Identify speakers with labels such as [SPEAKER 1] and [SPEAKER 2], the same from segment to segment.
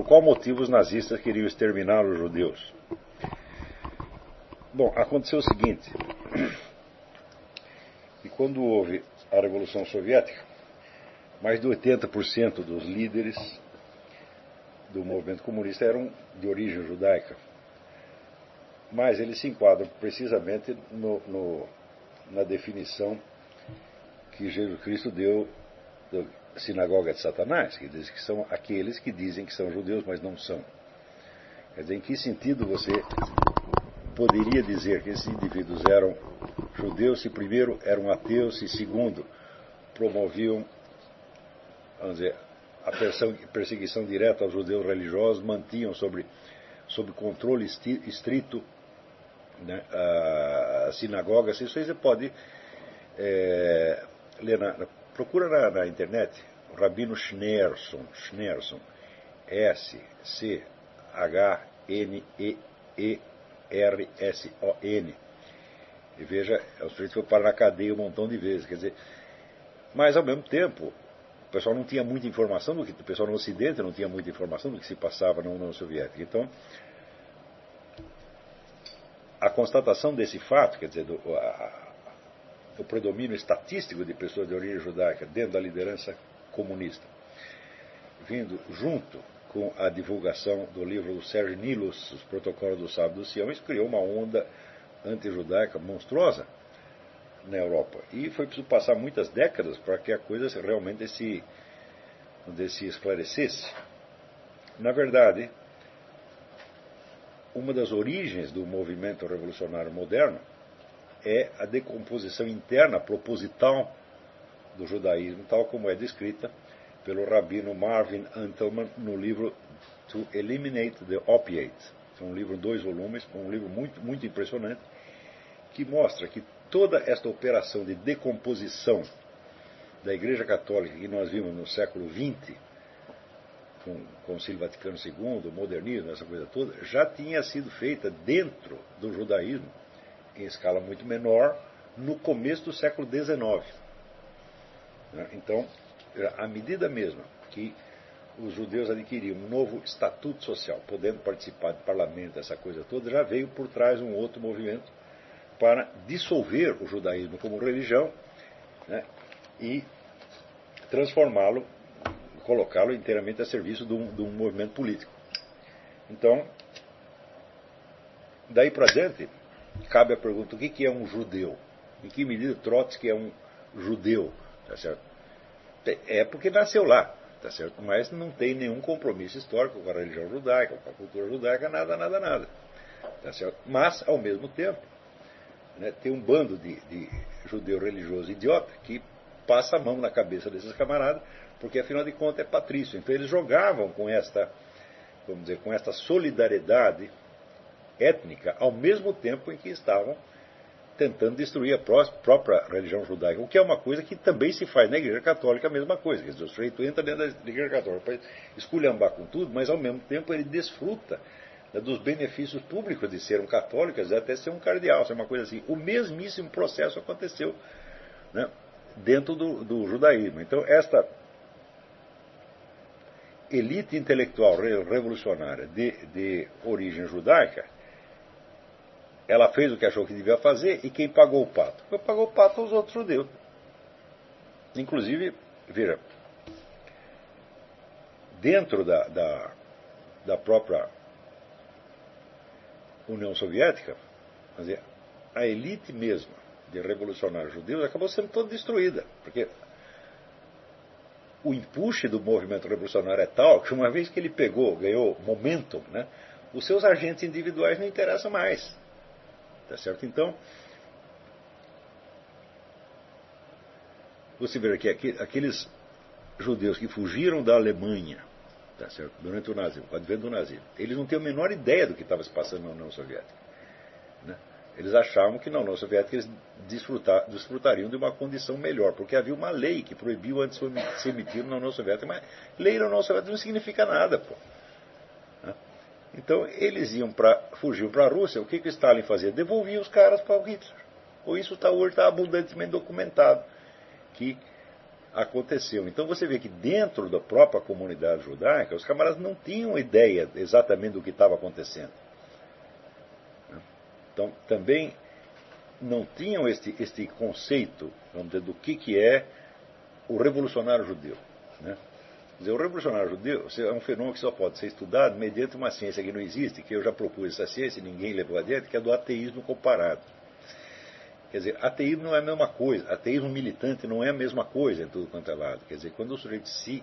[SPEAKER 1] por qual motivo os nazistas queriam exterminar os judeus? Bom, aconteceu o seguinte: que quando houve a Revolução Soviética, mais de 80% dos líderes do movimento comunista eram de origem judaica. Mas eles se enquadram precisamente no, no, na definição que Jesus Cristo deu sinagoga de Satanás, que diz que são aqueles que dizem que são judeus, mas não são. Quer dizer, em que sentido você poderia dizer que esses indivíduos eram judeus se primeiro eram ateus e segundo promoviam, vamos dizer, a perseguição direta aos judeus religiosos, mantinham sobre, sob controle estrito né, as sinagogas. Isso aí você pode é, ler na, procura na, na, internet o Rabino Schneerson, Schneerson, S-C-H-N-E-E-R-S-O-N. E veja, é o sujeito foi parar na cadeia um montão de vezes. Quer dizer, mas ao mesmo tempo, o pessoal não tinha muita informação do que o pessoal no Ocidente não tinha muita informação do que se passava na União Soviética. Então, a constatação desse fato, quer dizer, do, a, do predomínio estatístico de pessoas de origem judaica dentro da liderança comunista, vindo junto com a divulgação do livro do Sérgio Nilos, Os Protocolos do Sábado do Sião, isso criou uma onda anti-judaica monstruosa na Europa. E foi preciso passar muitas décadas para que a coisa realmente se, se esclarecesse. Na verdade, uma das origens do movimento revolucionário moderno é a decomposição interna proposital do judaísmo, tal como é descrita pelo rabino Marvin Antelman no livro To Eliminate the Opiates. É um livro, dois volumes, um livro muito, muito impressionante, que mostra que toda esta operação de decomposição da Igreja Católica que nós vimos no século XX, com o Concílio Vaticano II, o modernismo, essa coisa toda, já tinha sido feita dentro do judaísmo, em escala muito menor, no começo do século XIX. Né? Então, à medida mesma que os judeus adquiriam um novo estatuto social, podendo participar de parlamento, essa coisa toda, já veio por trás um outro movimento para dissolver o judaísmo como religião né, e transformá-lo, colocá-lo inteiramente a serviço de um, de um movimento político. Então, daí para diante, cabe a pergunta: o que é um judeu? Em que medida Trotsky é um judeu? Tá certo? É porque nasceu lá, tá certo? mas não tem nenhum compromisso histórico com a religião judaica, com a cultura judaica, nada, nada, nada. Tá certo? Mas, ao mesmo tempo, né, tem um bando de, de judeu religioso idiota que passa a mão na cabeça desses camaradas, porque afinal de contas é patrício. Então eles jogavam com esta, vamos dizer, com esta solidariedade étnica, ao mesmo tempo em que estavam tentando destruir a própria religião judaica, o que é uma coisa que também se faz na Igreja Católica, a mesma coisa. Quer dizer, o sujeito entra dentro da Igreja Católica para esculhambar com tudo, mas ao mesmo tempo ele desfruta né, dos benefícios públicos de ser um católico, até ser um cardeal, ser uma coisa assim. O mesmíssimo processo aconteceu né, dentro do, do judaísmo. Então, esta elite intelectual revolucionária de, de origem judaica, ela fez o que achou que devia fazer e quem pagou o pato? Quem pagou o pato os outros judeus. Inclusive, veja, dentro da, da, da própria União Soviética, dizer, a elite mesma de revolucionários judeus acabou sendo toda destruída, porque o empuxe do movimento revolucionário é tal que uma vez que ele pegou, ganhou momentum, né, os seus agentes individuais não interessam mais. Tá certo? Então, você vê aqui, aqueles judeus que fugiram da Alemanha tá certo? durante o nazismo, o advento do nazismo. Eles não têm a menor ideia do que estava se passando na União Soviética. Né? Eles achavam que na União Soviética eles desfrutar, desfrutariam de uma condição melhor, porque havia uma lei que proibiu o antissemitismo na União Soviética, mas lei na União Soviética não significa nada. Pô. Então eles iam para fugiam para a Rússia, o que, que o Stalin fazia? Devolvia os caras para o Hitler. Ou isso está hoje está abundantemente documentado. Que aconteceu. Então você vê que dentro da própria comunidade judaica, os camaradas não tinham ideia exatamente do que estava acontecendo. Então também não tinham este, este conceito vamos dizer, do que, que é o revolucionário judeu. Né? Dizer, o revolucionário judeu é um fenômeno que só pode ser estudado mediante uma ciência que não existe, que eu já propus essa ciência e ninguém levou adiante, que é do ateísmo comparado. Quer dizer, ateísmo não é a mesma coisa, ateísmo militante não é a mesma coisa em tudo quanto é lado. Quer dizer, quando o sujeito se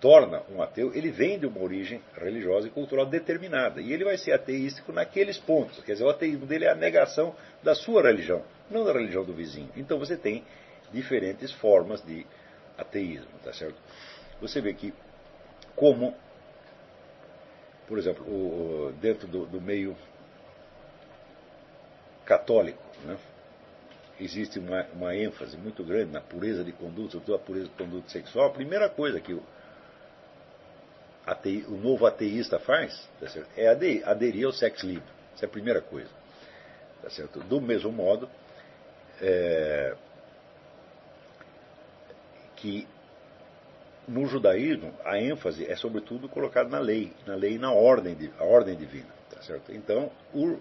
[SPEAKER 1] torna um ateu, ele vem de uma origem religiosa e cultural determinada. E ele vai ser ateístico naqueles pontos. Quer dizer, o ateísmo dele é a negação da sua religião, não da religião do vizinho. Então você tem diferentes formas de ateísmo, tá certo? Você vê que como, por exemplo, o, dentro do, do, meio católico, né, existe uma, uma, ênfase muito grande na pureza de conduta, sobretudo a pureza de conduta sexual. A primeira coisa que o, atei, o novo ateísta faz tá é aderir, ao sexo livre. Essa é a primeira coisa. Tá certo? Do mesmo modo é, que no judaísmo a ênfase é sobretudo colocada na lei, na lei e na ordem, a ordem divina. Tá certo? Então, o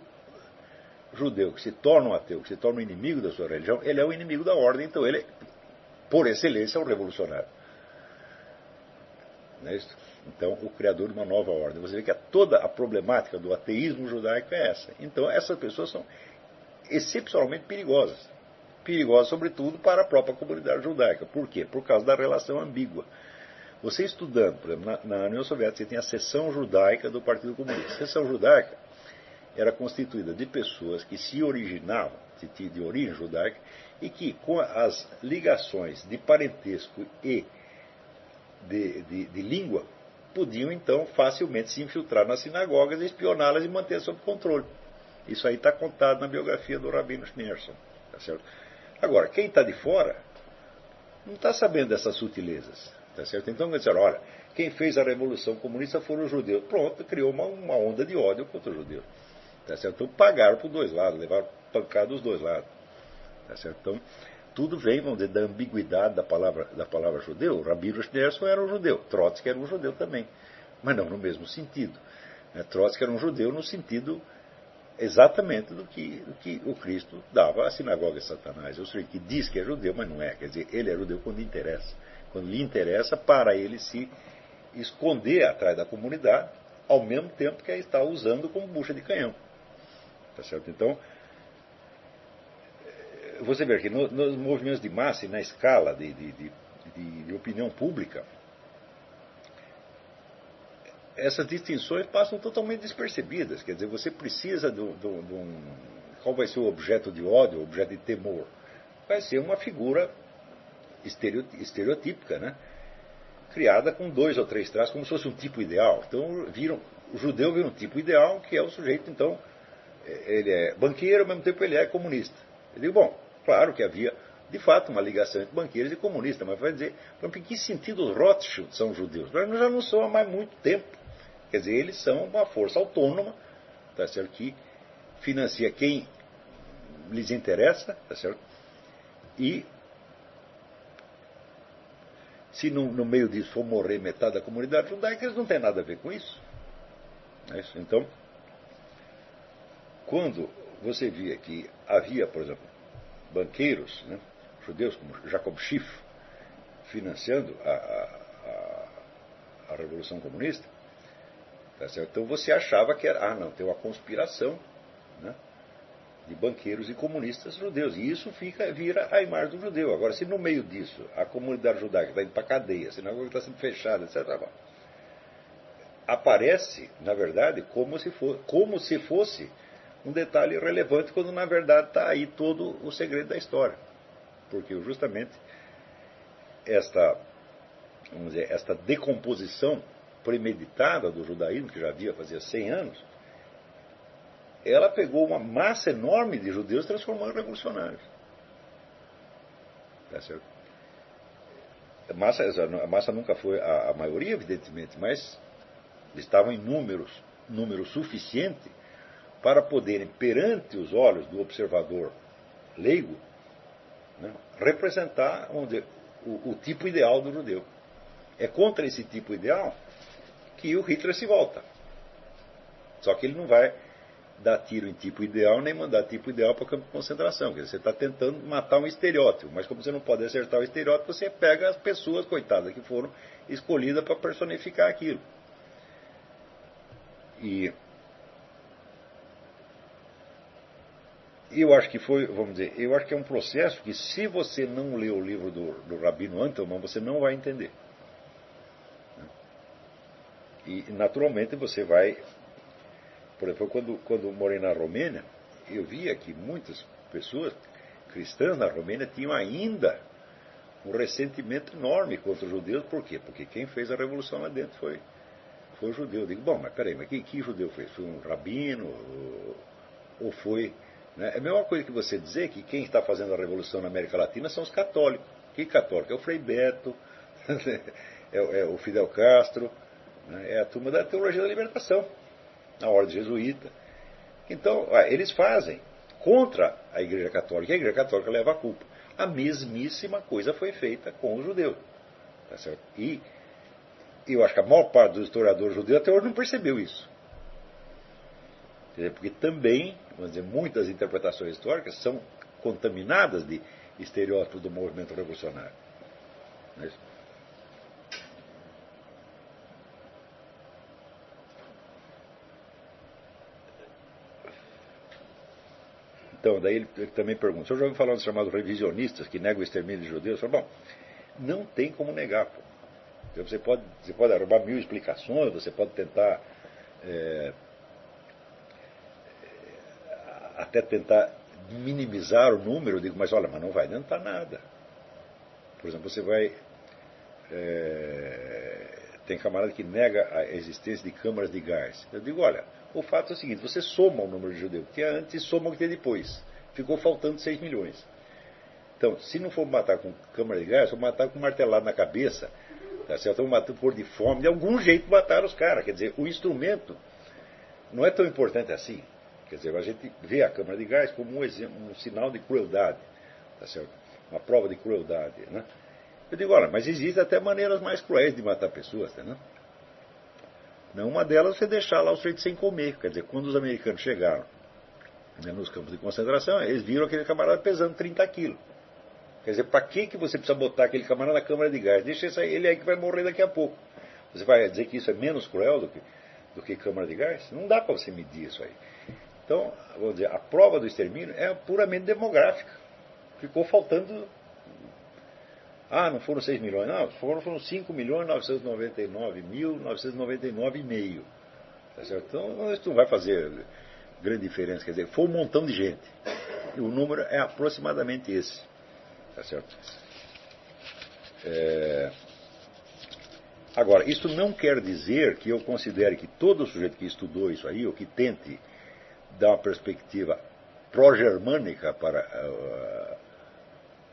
[SPEAKER 1] judeu que se torna um ateu, que se torna um inimigo da sua religião, ele é o inimigo da ordem, então ele, por excelência, é um revolucionário. Não é isso? Então, o criador de uma nova ordem. Você vê que toda a problemática do ateísmo judaico é essa. Então, essas pessoas são excepcionalmente perigosas. Perigosas, sobretudo, para a própria comunidade judaica. Por quê? Por causa da relação ambígua. Você estudando, por exemplo, na, na União Soviética, você tem a seção judaica do Partido Comunista. A seção judaica era constituída de pessoas que se originavam, de, de origem judaica, e que, com as ligações de parentesco e de, de, de língua, podiam então facilmente se infiltrar nas sinagogas, espioná-las e manter sob controle. Isso aí está contado na biografia do Rabino Schneerson. Tá? Agora, quem está de fora não está sabendo dessas sutilezas. Tá certo? Então, dizer, olha, quem fez a revolução comunista foram os judeus. Pronto, criou uma, uma onda de ódio contra os judeus. Tá certo? Então, pagaram por dois lados, levaram pancada dos dois lados. Tá certo? Então, tudo vem, vamos dizer, da ambiguidade da palavra, da palavra judeu. Rabino Schneerson era um judeu, Trotsky era um judeu também, mas não no mesmo sentido. Né? Trotsky era um judeu no sentido exatamente do que, do que o Cristo dava à sinagoga de Satanás. Eu sei que diz que é judeu, mas não é. Quer dizer, ele é judeu quando interessa. Quando lhe interessa, para ele se esconder atrás da comunidade, ao mesmo tempo que está usando como bucha de canhão. Tá certo? Então, você vê que no, nos movimentos de massa e na escala de, de, de, de, opinião pública, essas distinções passam totalmente despercebidas. Quer dizer, você precisa de um. Qual vai ser o objeto de ódio, o objeto de temor? Vai ser uma figura estereotípica, né? criada com dois ou três traços, como se fosse um tipo ideal. Então, viram, o judeu vira um tipo ideal, que é o sujeito, então, ele é banqueiro, ao mesmo tempo ele é comunista. Eu digo, bom, Claro que havia, de fato, uma ligação entre banqueiros e comunistas, mas vai dizer, em que sentido os Rothschild são judeus? Nós já não são há mais muito tempo. Quer dizer, eles são uma força autônoma, tá certo? que financia quem lhes interessa, tá certo? E se no, no, meio disso for morrer metade da comunidade judaica, eles não têm nada a ver com isso. É isso? Então, quando você via que havia, por exemplo, banqueiros, né, judeus como Jacob Schiff, financiando a, a, a Revolução Comunista. Tá então você achava que era, ah, não, tem uma conspiração né, de banqueiros e comunistas judeus. E isso fica, vira a imagem do judeu. Agora, se no meio disso a comunidade judaica está indo para a cadeia, a sinagoga está sendo fechada, etc., aparece, na verdade, como se, for, como se fosse um detalhe relevante quando na verdade está aí todo o segredo da história. Porque justamente esta, vamos dizer, esta decomposição premeditada do judaísmo, que já havia fazia 100 anos, ela pegou uma massa enorme de judeus e transformou em revolucionários. Tá certo? A massa, a massa nunca foi a, a maioria, evidentemente, mas estavam em números, número suficiente para poderem, perante os olhos do observador leigo, né, representar dizer, o, o tipo ideal do judeu. É contra esse tipo ideal que o Hitler se volta. Só que ele não vai dar tiro em tipo ideal nem mandar tipo ideal para o campo de concentração. Quer dizer, você está tentando matar um estereótipo, mas como você não pode acertar o estereótipo, você pega as pessoas, coitadas, que foram escolhidas para personificar aquilo. E eu acho que foi, vamos dizer, eu acho que é um processo que se você não ler o livro do, do Rabino Antelman, você não vai entender. E naturalmente você vai, por exemplo, quando, quando morei na Romênia, eu via que muitas pessoas cristãs na Romênia tinham ainda um ressentimento enorme contra os judeus, por quê? Porque quem fez a revolução lá dentro foi, foi judeu. Eu digo, bom, mas peraí, mas que, que judeu fez? Foi um rabino? Ou, ou foi né? É a mesma coisa que você dizer que quem está fazendo a revolução na América Latina são os católicos. Que católico? É o Frei Beto, é, é, o Fidel Castro, né? é a turma da teologia da libertação, a ordem jesuíta. Então, ah, eles fazem contra a Igreja Católica, e a Igreja Católica leva a culpa. A mesmíssima coisa foi feita com os judeus. Tá? E eu acho que a maior parte dos historiadores judeus até hoje não percebeu isso. Porque também, vamos dizer, muitas interpretações históricas são contaminadas de estereótipos do movimento revolucionário. É então, daí ele, ele também pergunta: o senhor já ouviu falar dos chamados revisionistas que negam o extermínio de judeus? Eu falo, bom, não tem como negar. Pô. Então, você, pode, você pode arrumar mil explicações, você pode tentar é, até tentar minimizar o número, eu digo, mas olha, mas não vai adiantar nada. Por exemplo, você vai. É, tem camarada que nega a existência de câmaras de gás. Eu digo, olha, o fato é o seguinte: você soma o número de judeus que tinha antes e soma o que tem depois. Ficou faltando 6 milhões. Então, se não for matar com câmara de gás, for matar com martelado na cabeça, tá certo? Vamos matar por de fome, de algum jeito matar os caras. Quer dizer, o instrumento não é tão importante assim. Quer dizer, a gente vê a câmara de gás como um, exemplo, um sinal de crueldade, tá certo? uma prova de crueldade. Né? Eu digo, olha, mas existem até maneiras mais cruéis de matar pessoas, tá, né? Não uma delas é você deixar lá os feitos sem comer. Quer dizer, quando os americanos chegaram né, nos campos de concentração, eles viram aquele camarada pesando 30 quilos. Quer dizer, para que, que você precisa botar aquele camarada na câmara de gás? Deixa ele aí que vai morrer daqui a pouco. Você vai dizer que isso é menos cruel do que, do que câmara de gás? Não dá para você medir isso aí. Então, vamos dizer, a prova do extermínio é puramente demográfica. Ficou faltando. Ah, não foram 6 milhões, não, foram, foram 5 milhões 999 mil 999,5. Tá certo? Então, isso não vai fazer grande diferença. Quer dizer, foi um montão de gente. E o número é aproximadamente esse. Tá certo? É... Agora, isso não quer dizer que eu considere que todo sujeito que estudou isso aí, ou que tente dá uma perspectiva pró-germânica para, uh,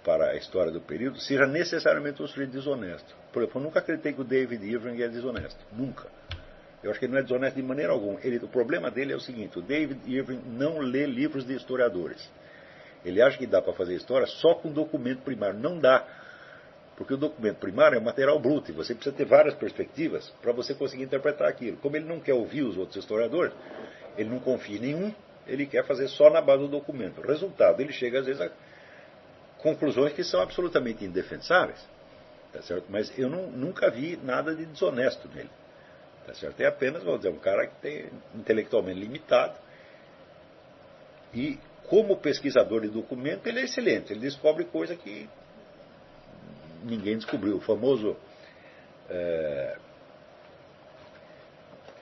[SPEAKER 1] para a história do período, seja necessariamente um sujeito desonesto. Por exemplo, eu nunca acreditei que o David Irving é desonesto. Nunca. Eu acho que ele não é desonesto de maneira alguma. Ele, o problema dele é o seguinte: o David Irving não lê livros de historiadores. Ele acha que dá para fazer história só com documento primário. Não dá. Porque o documento primário é material bruto e você precisa ter várias perspectivas para você conseguir interpretar aquilo. Como ele não quer ouvir os outros historiadores, ele não confia em nenhum, ele quer fazer só na base do documento. Resultado, ele chega às vezes a conclusões que são absolutamente indefensáveis. Tá certo? Mas eu não, nunca vi nada de desonesto nele. Tá certo? É apenas, vamos dizer, um cara que tem intelectualmente limitado. E como pesquisador de documento, ele é excelente. Ele descobre coisa que ninguém descobriu. O famoso. É,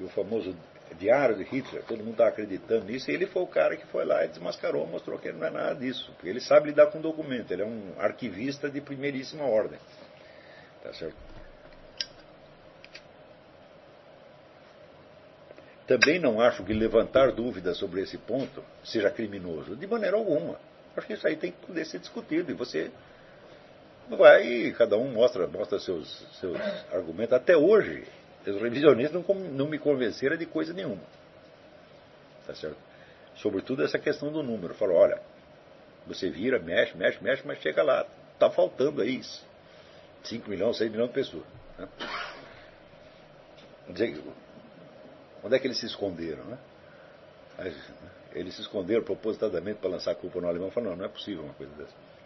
[SPEAKER 1] o famoso diário de Hitler, todo mundo está acreditando nisso, e ele foi o cara que foi lá e desmascarou, mostrou que ele não é nada disso. Porque ele sabe lidar com documento, ele é um arquivista de primeiríssima ordem. Tá certo? Também não acho que levantar dúvidas sobre esse ponto seja criminoso, de maneira alguma. Acho que isso aí tem que poder ser discutido e você vai, cada um mostra, mostra seus, seus argumentos. Até hoje, os revisionistas não, não me convenceram de coisa nenhuma. Tá certo? Sobretudo essa questão do número. Falou, olha, você vira, mexe, mexe, mexe, mas chega lá, está faltando aí isso. 5 milhões, 6 milhões de pessoas. Né? Onde é que eles se esconderam? Né? Eles se esconderam propositadamente para lançar a culpa no alemão. Falaram, não, não é possível uma coisa dessa.